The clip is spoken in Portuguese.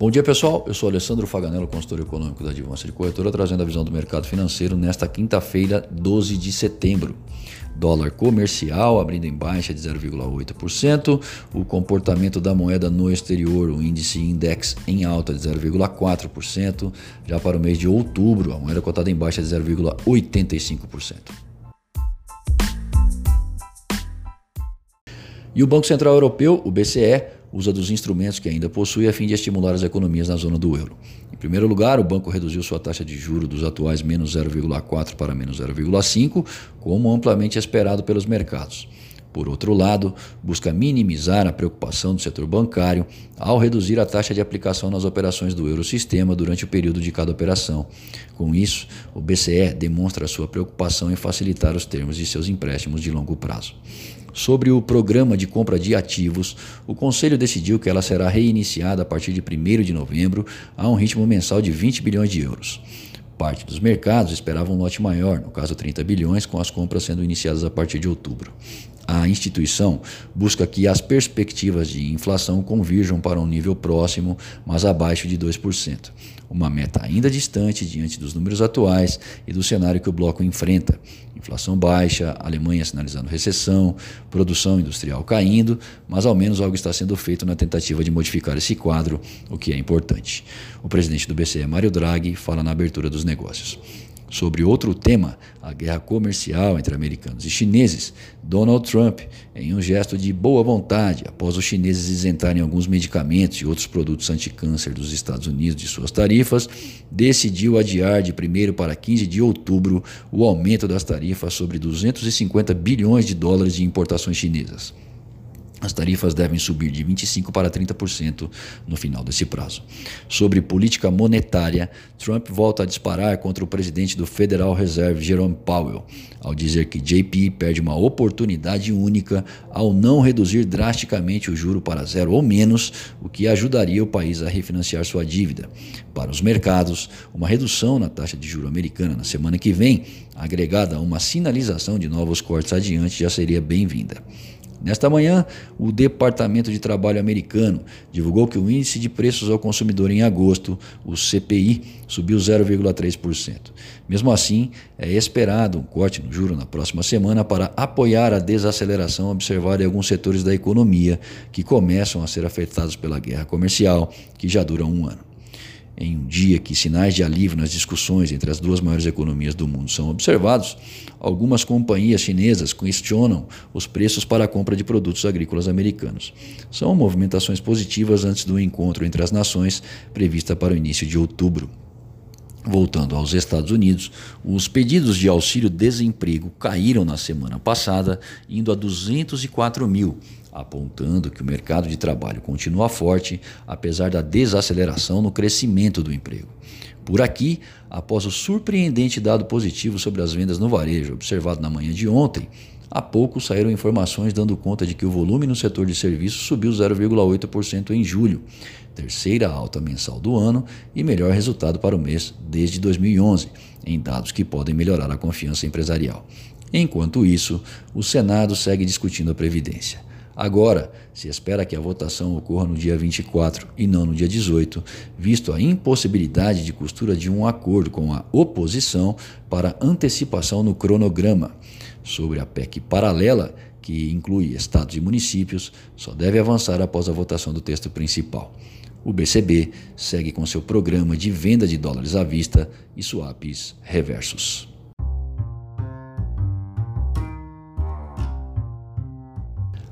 Bom dia pessoal, eu sou Alessandro Faganello, consultor econômico da Advança de Corretora, trazendo a visão do mercado financeiro nesta quinta-feira, 12 de setembro. Dólar comercial abrindo em baixa de 0,8%, o comportamento da moeda no exterior, o índice index em alta de 0,4%, já para o mês de outubro, a moeda cotada em baixa de 0,85%. E o Banco Central Europeu, o BCE, usa dos instrumentos que ainda possui a fim de estimular as economias na zona do euro. Em primeiro lugar, o banco reduziu sua taxa de juro dos atuais menos 0,4 para menos 0,5, como amplamente esperado pelos mercados. Por outro lado, busca minimizar a preocupação do setor bancário ao reduzir a taxa de aplicação nas operações do Eurosistema durante o período de cada operação. Com isso, o BCE demonstra sua preocupação em facilitar os termos de seus empréstimos de longo prazo. Sobre o programa de compra de ativos, o Conselho decidiu que ela será reiniciada a partir de 1 de novembro a um ritmo mensal de 20 bilhões de euros. Parte dos mercados esperava um lote maior, no caso 30 bilhões, com as compras sendo iniciadas a partir de outubro. A instituição busca que as perspectivas de inflação convirjam para um nível próximo, mas abaixo de 2%. Uma meta ainda distante diante dos números atuais e do cenário que o bloco enfrenta. Inflação baixa, Alemanha sinalizando recessão, produção industrial caindo, mas ao menos algo está sendo feito na tentativa de modificar esse quadro, o que é importante. O presidente do BCE, Mário Draghi, fala na abertura dos negócios. Sobre outro tema, a guerra comercial entre americanos e chineses, Donald Trump, em um gesto de boa vontade, após os chineses isentarem alguns medicamentos e outros produtos anticâncer dos Estados Unidos de suas tarifas, decidiu adiar de 1 para 15 de outubro o aumento das tarifas sobre 250 bilhões de dólares de importações chinesas. As tarifas devem subir de 25% para 30% no final desse prazo. Sobre política monetária, Trump volta a disparar contra o presidente do Federal Reserve, Jerome Powell, ao dizer que JP perde uma oportunidade única ao não reduzir drasticamente o juro para zero ou menos, o que ajudaria o país a refinanciar sua dívida. Para os mercados, uma redução na taxa de juro americana na semana que vem, agregada a uma sinalização de novos cortes adiante, já seria bem-vinda. Nesta manhã, o Departamento de Trabalho americano divulgou que o índice de preços ao consumidor em agosto, o CPI, subiu 0,3%. Mesmo assim, é esperado um corte no juro na próxima semana para apoiar a desaceleração observada em alguns setores da economia que começam a ser afetados pela guerra comercial, que já dura um ano. Em um dia que sinais de alívio nas discussões entre as duas maiores economias do mundo são observados, algumas companhias chinesas questionam os preços para a compra de produtos agrícolas americanos. São movimentações positivas antes do encontro entre as nações prevista para o início de outubro. Voltando aos Estados Unidos, os pedidos de auxílio-desemprego caíram na semana passada, indo a 204 mil, apontando que o mercado de trabalho continua forte, apesar da desaceleração no crescimento do emprego. Por aqui, após o surpreendente dado positivo sobre as vendas no varejo observado na manhã de ontem, há pouco saíram informações dando conta de que o volume no setor de serviços subiu 0,8% em julho, terceira alta mensal do ano e melhor resultado para o mês desde 2011, em dados que podem melhorar a confiança empresarial. Enquanto isso, o Senado segue discutindo a Previdência. Agora, se espera que a votação ocorra no dia 24 e não no dia 18, visto a impossibilidade de costura de um acordo com a oposição para antecipação no cronograma. Sobre a PEC paralela, que inclui estados e municípios, só deve avançar após a votação do texto principal. O BCB segue com seu programa de venda de dólares à vista e swaps reversos.